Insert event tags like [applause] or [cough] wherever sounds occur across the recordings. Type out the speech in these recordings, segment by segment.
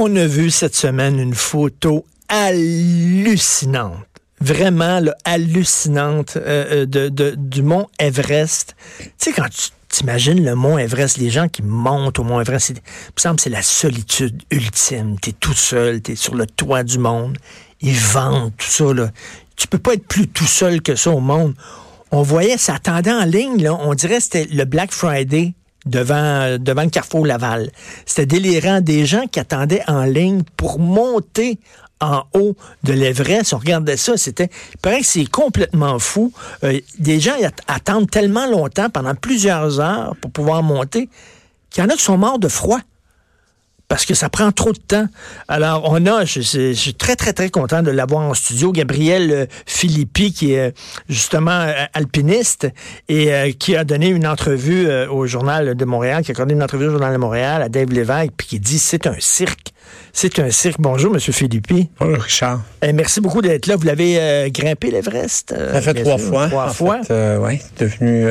On a vu cette semaine une photo hallucinante, vraiment hallucinante euh, de, du mont Everest. Tu sais, quand tu t'imagines le mont Everest, les gens qui montent au mont Everest, il me semble c'est la solitude ultime. Tu es tout seul, tu es sur le toit du monde, ils vendent tout ça. Là. Tu peux pas être plus tout seul que ça au monde. On voyait, ça attendait en ligne, on dirait que c'était le Black Friday devant, devant le Carrefour Laval. C'était délirant. Des gens qui attendaient en ligne pour monter en haut de l'Everest. On regardait ça, c'était, il paraît que c'est complètement fou. Euh, des gens attendent tellement longtemps, pendant plusieurs heures, pour pouvoir monter, qu'il y en a qui sont morts de froid parce que ça prend trop de temps. Alors, on a, je, suis très, très, très content de l'avoir en studio, Gabriel euh, Philippi, qui est justement euh, alpiniste et euh, qui a donné une entrevue au Journal de Montréal, qui a accordé une entrevue au Journal de Montréal à Dave Lévesque, puis qui dit c'est un cirque. C'est un cirque. Bonjour, Monsieur Philippi. Bonjour, Richard. Et merci beaucoup d'être là. Vous l'avez grimpé l'Everest? ça fait trois fois. Trois fois. oui, devenu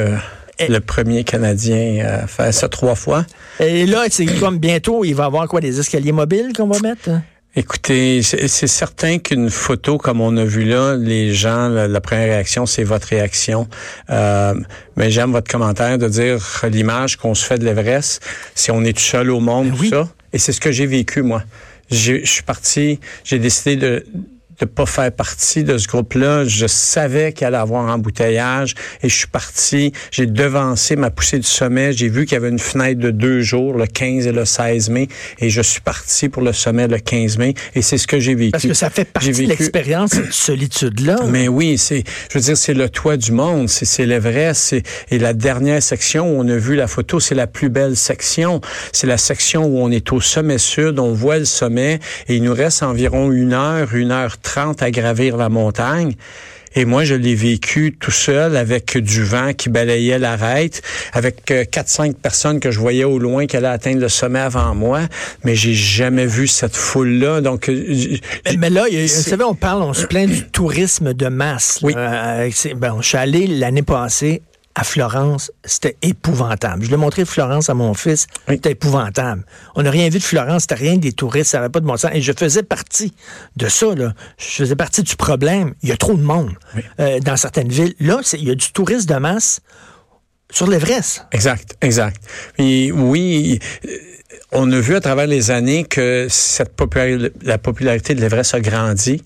le premier Canadien à faire ça trois fois. Et là, c'est comme bientôt, il va avoir quoi, des escaliers mobiles qu'on va mettre? Écoutez, c'est certain qu'une photo comme on a vu là, les gens, la, première réaction, c'est votre réaction. Euh, mais j'aime votre commentaire de dire l'image qu'on se fait de l'Everest, si on est tout seul au monde, ben tout ça. Et c'est ce que j'ai vécu, moi. Je suis parti, j'ai décidé de de pas faire partie de ce groupe-là. Je savais qu'il allait avoir embouteillage et je suis parti. J'ai devancé ma poussée du sommet. J'ai vu qu'il y avait une fenêtre de deux jours, le 15 et le 16 mai, et je suis parti pour le sommet le 15 mai. Et c'est ce que j'ai vécu. Parce que ça fait partie de l'expérience, cette [clears throat] solitude-là. Mais oui, c'est, je veux dire, c'est le toit du monde, c'est, c'est l'Everest. Et la dernière section où on a vu la photo, c'est la plus belle section. C'est la section où on est au sommet sud, on voit le sommet, et il nous reste environ une heure, une heure 30 à gravir la montagne. Et moi, je l'ai vécu tout seul avec du vent qui balayait l'arête, avec 4-5 euh, personnes que je voyais au loin qui allaient atteindre le sommet avant moi, mais j'ai jamais vu cette foule-là. Donc, euh, mais, là, vous savez, on parle, on se plaint du tourisme de masse. Oui. Euh, ben, je suis allé l'année passée à Florence, c'était épouvantable. Je l'ai montré Florence à mon fils, c'était épouvantable. On n'a rien vu de Florence, c'était rien des touristes, ça n'avait pas de bon sens. Et je faisais partie de ça, là. Je faisais partie du problème. Il y a trop de monde euh, dans certaines villes. Là, il y a du tourisme de masse sur l'Everest. Exact, exact. Et oui, on a vu à travers les années que cette la popularité de l'Everest a grandi.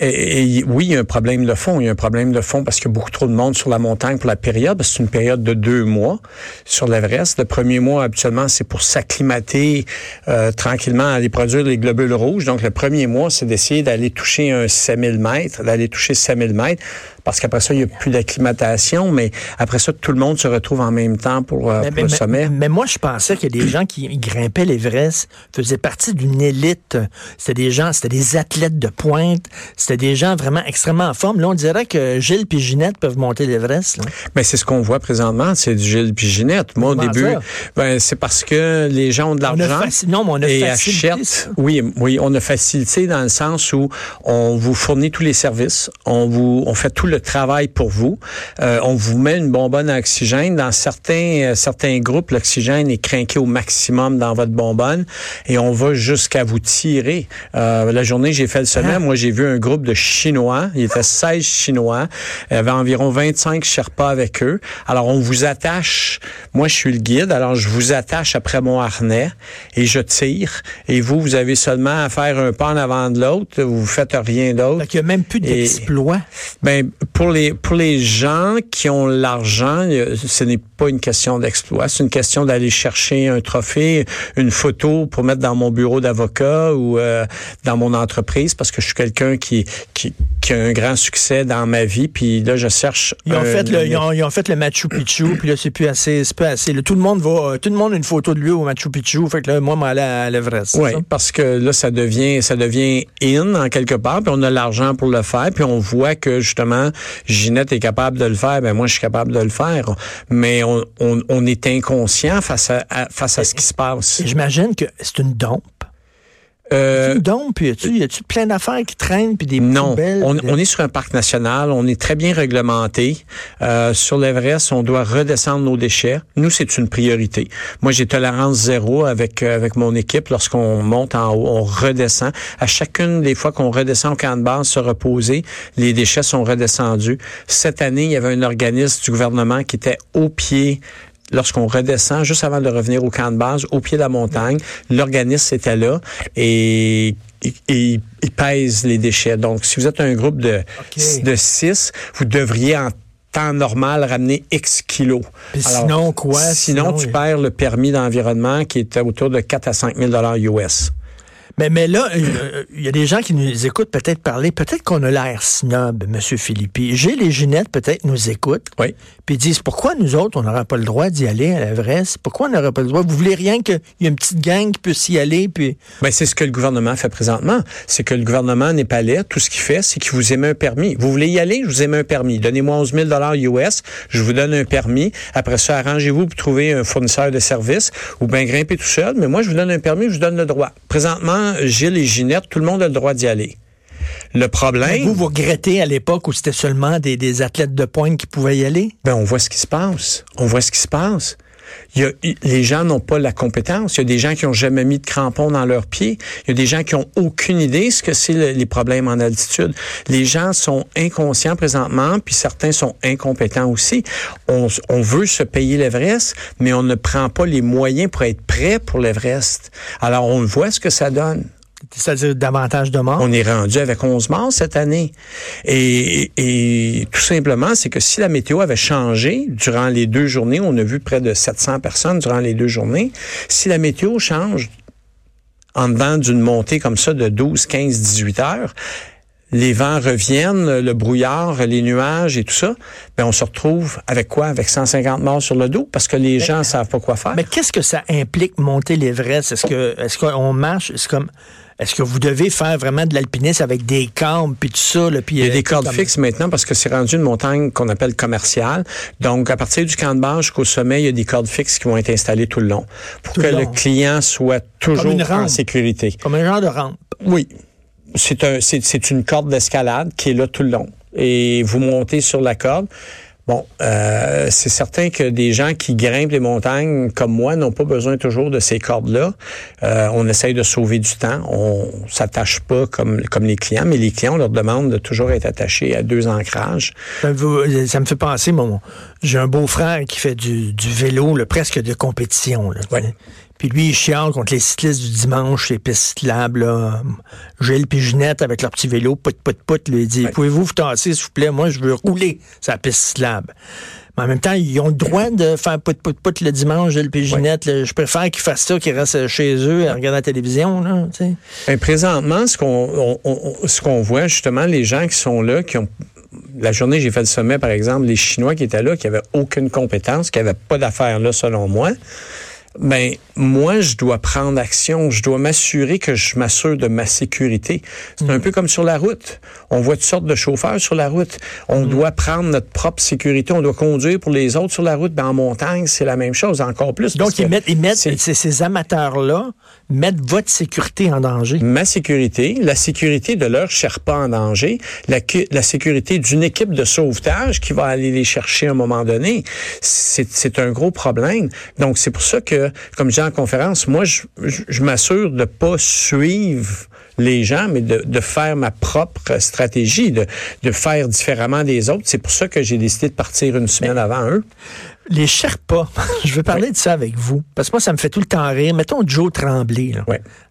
Et, oui, il y a un problème de fond. Il y a un problème de fond parce qu'il y a beaucoup trop de monde sur la montagne pour la période. C'est une période de deux mois sur l'Everest. Le premier mois, habituellement, c'est pour s'acclimater euh, tranquillement, aller produire les globules rouges. Donc, le premier mois, c'est d'essayer d'aller toucher un 6000 mètres, d'aller toucher 5000 mètres parce qu'après ça, il n'y a plus d'acclimatation, mais après ça, tout le monde se retrouve en même temps pour, euh, le sommet. Mais, moi, je pensais que des gens qui grimpaient l'Everest faisaient partie d'une élite. C'était des gens, c'était des athlètes de pointe, c'était des gens vraiment extrêmement en forme. Là, on dirait que Gilles et Ginette peuvent monter l'Everest. Mais c'est ce qu'on voit présentement, c'est du Gilles et Ginette. Moi, au début, ben, c'est parce que les gens ont de l'argent. Non, mais on a et achètent. Oui, oui, on a facilité dans le sens où on vous fournit tous les services, on vous, on fait tout le travail pour vous. Euh, on vous met une bonbonne à oxygène. Dans certains, euh, certains groupes, l'oxygène est craqué au maximum dans votre bonbonne et on va jusqu'à vous tirer. Euh, la journée, j'ai fait le sommet. Ah. Moi, j'ai vu un groupe de Chinois. Il était 16 Chinois. Il y avait environ 25 Sherpas avec eux. Alors, on vous attache. Moi, je suis le guide. Alors, je vous attache après mon harnais et je tire. Et vous, vous avez seulement à faire un pas en avant de l'autre. Vous faites rien d'autre. Il n'y a même plus d'exploit. Ben, pour les pour les gens qui ont l'argent, ce n'est pas une question d'exploit, c'est une question d'aller chercher un trophée, une photo pour mettre dans mon bureau d'avocat ou euh, dans mon entreprise parce que je suis quelqu'un qui, qui qui a un grand succès dans ma vie. Puis là je cherche ils ont fait le ils ont, ils ont, fait le Machu Picchu puis là c'est plus assez c'est plus assez. Tout le monde va tout le monde a une photo de lui au Machu Picchu fait que là moi m'aller à l'Everest. Oui, parce que là ça devient ça devient in en quelque part puis on a l'argent pour le faire puis on voit que justement Ginette est capable de le faire ben moi je suis capable de le faire mais on, on, on est inconscient face à, à face à ce qui se passe. J'imagine que c'est une dompe. Euh, donc, puis y a-tu plein d'affaires qui traînent puis des non, poubelles? On, on est sur un parc national, on est très bien réglementé. Euh, sur l'Everest, on doit redescendre nos déchets. Nous, c'est une priorité. Moi, j'ai tolérance zéro avec euh, avec mon équipe. Lorsqu'on monte en haut, on redescend. À chacune des fois qu'on redescend au camp de base se reposer, les déchets sont redescendus. Cette année, il y avait un organisme du gouvernement qui était au pied lorsqu'on redescend, juste avant de revenir au camp de base, au pied de la montagne, l'organisme était là et il pèse les déchets. Donc, si vous êtes un groupe de, okay. de six, vous devriez en temps normal ramener X kilos. sinon, quoi? Sinon, sinon tu oui. perds le permis d'environnement qui est autour de 4 à 5 000 US. Mais, mais là, il y a des gens qui nous écoutent peut-être parler. Peut-être qu'on a l'air snob, M. Philippi. J'ai les Ginettes, peut-être, nous écoutent. Oui. Puis ils disent pourquoi nous autres, on n'aurait pas le droit d'y aller à l'Everest? Pourquoi on n'aurait pas le droit? Vous voulez rien qu'il y ait une petite gang qui puisse y aller? Puis... Ben, c'est ce que le gouvernement fait présentement. C'est que le gouvernement népalais, tout ce qu'il fait, c'est qu'il vous émet un permis. Vous voulez y aller? Je vous émets un permis. Donnez-moi 11 000 US. Je vous donne un permis. Après ça, arrangez-vous pour trouver un fournisseur de services ou bien grimper tout seul. Mais moi, je vous donne un permis, je vous donne le droit. Présentement, Gilles et Ginette, tout le monde a le droit d'y aller. Le problème. Mais vous, vous regrettez à l'époque où c'était seulement des, des, athlètes de pointe qui pouvaient y aller? Ben, on voit ce qui se passe. On voit ce qui se passe. Les gens n'ont pas la compétence. Il y a des gens qui ont jamais mis de crampons dans leurs pieds. Il y a des gens qui ont aucune idée ce que c'est le, les problèmes en altitude. Les gens sont inconscients présentement, puis certains sont incompétents aussi. On, on veut se payer l'Everest, mais on ne prend pas les moyens pour être prêt pour l'Everest. Alors, on voit ce que ça donne c'est-à-dire davantage de morts? On est rendu avec 11 morts cette année. Et, et tout simplement, c'est que si la météo avait changé durant les deux journées, on a vu près de 700 personnes durant les deux journées, si la météo change en dedans d'une montée comme ça de 12, 15, 18 heures, les vents reviennent, le brouillard, les nuages et tout ça, ben on se retrouve avec quoi? Avec 150 morts sur le dos parce que les mais, gens savent pas quoi faire. Mais qu'est-ce que ça implique monter l'Everest? Est-ce que est-ce qu'on marche? C'est comme est-ce que vous devez faire vraiment de l'alpinisme avec des cordes puis tout ça? Là, puis, il y a des cordes comme... fixes maintenant parce que c'est rendu une montagne qu'on appelle commerciale. Donc, à partir du camp de base jusqu'au sommet, il y a des cordes fixes qui vont être installées tout le long pour tout que le, le client soit toujours en sécurité. Comme un genre de rampe. Oui. C'est un, c'est une corde d'escalade qui est là tout le long. Et vous montez sur la corde. Bon, euh, c'est certain que des gens qui grimpent les montagnes comme moi n'ont pas besoin toujours de ces cordes-là. Euh, on essaye de sauver du temps. On s'attache pas comme comme les clients, mais les clients on leur demande de toujours être attachés à deux ancrages. Ça me, ça me fait penser, mon, j'ai un beau-frère qui fait du, du vélo, là, presque de compétition. Là. Puis lui, il chiale contre les cyclistes du dimanche, les pistes cyclables, là. Gilles puis Ginette avec leur petit vélo, put, put, put, lui dit, ouais. pouvez-vous vous tasser, s'il vous plaît? Moi, je veux rouler sa piste cyclable. Mais en même temps, ils ont le droit de faire put, put, put le dimanche, Gilles puis Ginette. Ouais. Je préfère qu'ils fassent ça, qu'ils restent chez eux à regarder la télévision, là, tu sais. Ben, présentement, ce qu'on, on, on, ce qu'on voit, justement, les gens qui sont là, qui ont la journée, j'ai fait le sommet, par exemple, les Chinois qui étaient là, qui avaient aucune compétence, qui n'avaient pas d'affaires là, selon moi ben moi je dois prendre action, je dois m'assurer que je m'assure de ma sécurité. C'est mmh. un peu comme sur la route. On voit toutes sortes de chauffeurs sur la route. On mmh. doit prendre notre propre sécurité, on doit conduire pour les autres sur la route. Ben en montagne, c'est la même chose, encore plus. Donc ils mettent, ils mettent ces amateurs-là mettent votre sécurité en danger. Ma sécurité, la sécurité de leur Sherpa en danger, la, la sécurité d'une équipe de sauvetage qui va aller les chercher à un moment donné. C'est un gros problème. Donc c'est pour ça que comme je dis en conférence, moi, je, je, je m'assure de pas suivre les gens, mais de, de, faire ma propre stratégie, de, de faire différemment des autres. C'est pour ça que j'ai décidé de partir une semaine mais, avant eux. Les Sherpas, [laughs] je veux parler de ça avec vous, parce que moi, ça me fait tout le temps rire. Mettons Joe Tremblay. Là.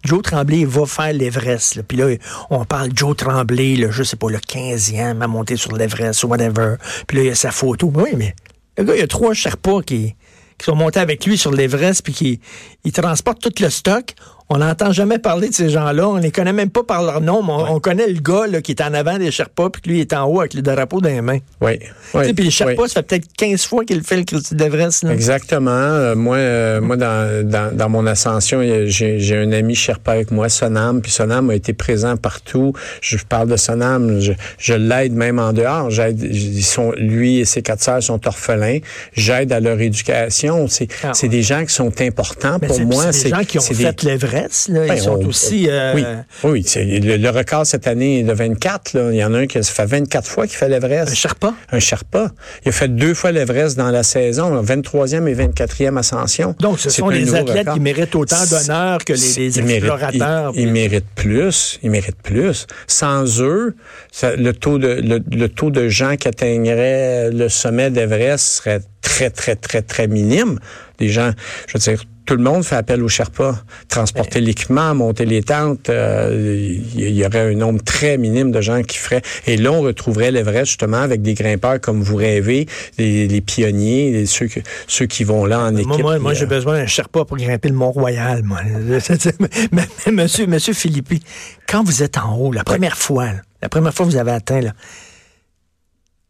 Joe Tremblay va faire l'Everest. Puis là, on parle Joe Tremblay, là, je sais pas, le 15e à monter sur l'Everest ou whatever. Puis là, il y a sa photo. Oui, mais le gars, il y a trois Sherpas qui, qui sont montés avec lui sur l'Everest, puis qui ils transportent tout le stock. On n'entend jamais parler de ces gens-là. On les connaît même pas par leur nom, mais on, on connaît le gars là, qui est en avant des Sherpas, puis lui, est en haut avec le drapeau dans les mains. Oui. Sais, Puis les Sherpas, ça fait peut-être 15 fois qu'il fait le Christy d'Everest. Exactement. Euh, moi, euh, moi dans, dans, dans mon ascension, j'ai j'ai un ami Sherpa avec moi, Sonam, puis Sonam a été présent partout. Je parle de Sonam, je, je l'aide même en dehors. Ils sont, lui et ses quatre sœurs sont orphelins. J'aide à leur éducation. C'est Ah, c'est des gens qui sont importants Mais pour moi. c'est des gens qui ont fait l'Everest. Là. Ils Ben, sont on- aussi... euh, Oui, oui c'est- le, le record cette année est de 24. Là. Il y en a un qui fait 24 fois qu'il fait l'Everest. Un Sherpa? Un Sherpa. Il a fait deux fois l'Everest dans la saison, là, 23e et 24e ascension. Donc, ce sont les athlètes record. qui méritent autant d'honneur que les, les Ils méritent- explorateurs. Ils, ils méritent plus. Ils méritent plus. Sans eux, ça- le taux de le, le taux de gens qui atteigneraient le sommet d'Everest serait très très très très minime. Des gens, je veux dire. Tout le monde fait appel aux Sherpas. Transporter l'équipement, monter les tentes, euh, il y, aurait un nombre très minime de gens qui feraient. Et là, on retrouverait l'Everest justement avec des grimpeurs comme vous rêvez, les, les pionniers, les- ceux, qui vont là en équipe. Moi, j'ai euh, besoin d'un Sherpa pour grimper le Mont-Royal, [laughs] monsieur, monsieur Philippi, quand vous êtes en haut, la première fois, là, la première fois que vous avez atteint, là,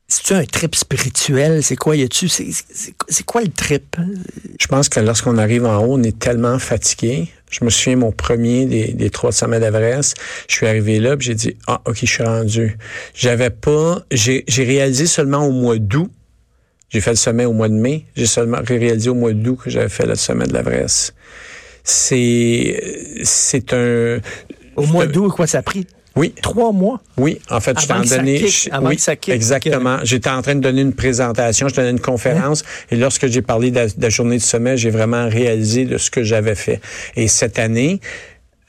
c'est-tu un trip spirituel? C'est quoi, y a-tu? C'est c'est- c'est quoi le trip? Je pense que lorsqu'on arrive en haut, on est tellement fatigué. Je me souviens, mon premier des, des trois sommets d'Everest, je suis arrivé là, j'ai dit, ah, OK, je suis rendu. J'avais pas, j'ai j'ai réalisé seulement au mois d'août, j'ai fait le sommet au mois de mai, j'ai seulement réalisé au mois d'août que j'avais fait le sommet de l'Everest. C'est, c'est un, Au mois d'août, quoi, ça a pris? Oui, trois mois? oui, en fait, j'étais Avant en que ça donné. kick, je- avant oui, que ça kick. exactement. J'étais en train de donner une présentation, je donnais une conférence, et lorsque j'ai parlé de la, de la journée du sommet, j'ai vraiment réalisé de ce que j'avais fait. Et cette année,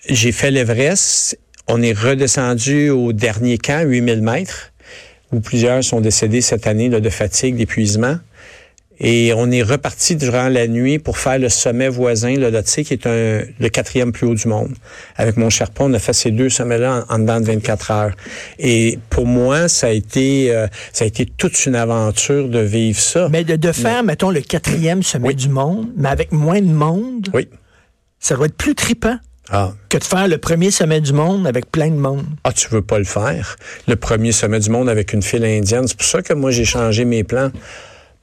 j'ai fait l'Everest. On est redescendu au dernier camp, 8000 mètres, où plusieurs sont décédés cette année là, de fatigue, d'épuisement. Et on est reparti durant la nuit pour faire le sommet voisin, le Lhotse, qui est un, le quatrième plus haut du monde. Avec mon Sherpa, on a fait ces deux sommets-là en, en dedans de 24 heures. Et pour moi, ça a été, euh, ça a été toute une aventure de vivre ça. Mais de, de faire, mettons, le quatrième sommet Oui. du monde, mais avec moins de monde, Oui. ça doit être plus trippant Ah. que de faire le premier sommet du monde avec plein de monde. Ah, tu veux pas le faire? Le premier sommet du monde avec une file indienne. C'est pour ça que moi, j'ai changé mes plans.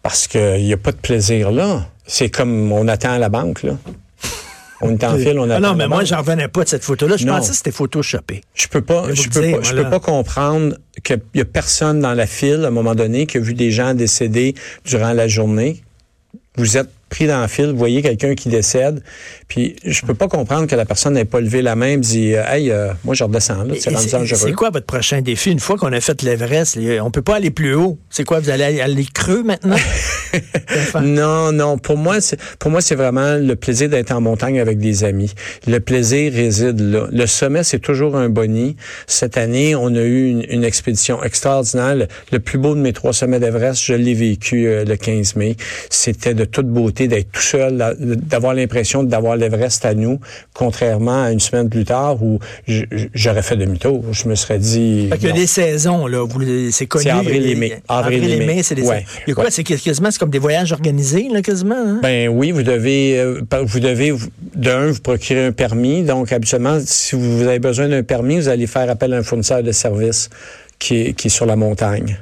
Parce qu'il n'y a pas de plaisir là. C'est comme on attend à la banque, là. On est en file, on attend. Ah non, mais la moi, j'en revenais pas de cette photo-là. Je Non. pensais que c'était photoshopé. Je peux pas, Je peux dire, pas, je peux pas comprendre qu'il y a personne dans la file à un moment donné qui a vu des gens décéder durant la journée. Vous êtes pris dans la file, vous voyez quelqu'un qui décède, puis je peux pas comprendre que la personne n'ait pas levé la main et dit euh, Hey, euh, moi je redescends c'est dangereux. c'est quoi votre prochain défi? Une fois qu'on a fait l'Everest, on peut pas aller plus haut. C'est quoi? Vous allez aller- creux maintenant? [laughs] Non, non. Pour moi, c'est pour moi c'est vraiment le plaisir d'être en montagne avec des amis. Le plaisir réside là. Le sommet, c'est toujours un boni. Cette année, on a eu une, une expédition extraordinaire. Le, le plus beau de mes trois sommets d'Everest, je l'ai vécu euh, le 15 mai. C'était de toute beauté d'être tout seul, d'avoir l'impression d'avoir l'Everest à nous, contrairement à une semaine plus tard où j'aurais fait demi-tour. Je me serais dit. Fait qu'il y a non. des saisons, là. Vous- C'est connu. C'est avril il et mai. Avril, Avril et mai, c'est des. Ouais, Il y a quoi? ouais. C'est quasiment c'est comme des voyages organisés, là, quasiment. hein? Ben oui, vous devez, euh, vous devez, d'un, vous procurer un permis. Donc, habituellement, si vous avez besoin d'un permis, vous allez faire appel à un fournisseur de services qui est, qui est sur la montagne.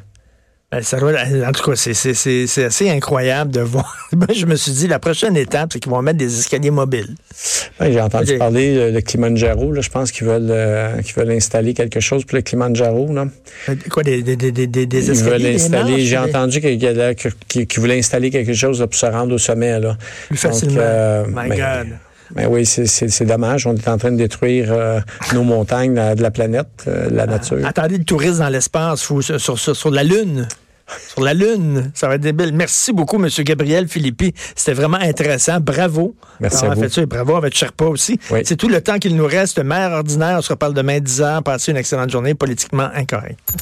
Ben, ça doit- en tout cas, c'est- assez incroyable de voir. [laughs] Ben, je me suis dit, la prochaine étape, c'est qu'ils vont mettre des escaliers mobiles. Ouais, J'ai entendu parler euh, de Kilimanjaro. Là, je pense qu'ils veulent, euh, veulent installer quelque chose pour le Kilimanjaro. Là. Euh, Quoi, des, des, des, des, escaliers? J'ai entendu qu'ils voulaient installer quelque chose là, pour se rendre au sommet. Là. Plus Donc, facilement. euh, My ben, God. Ben oui, c'est- dommage. On est en train de détruire euh, nos montagnes la- de la planète, euh, la nature. Attendez le tourisme dans l'espace, sur, sur, sur- la Lune. Sur la Lune. Ça va être débile. Merci beaucoup, M. Gabriel Philippi. C'était vraiment intéressant. Bravo. Merci à vous. fait ça. Et bravo votre Sherpa aussi. Oui. C'est tout le temps qu'il nous reste. Mère ordinaire, on se reparle demain 10 heures. Passez une excellente journée politiquement incorrecte.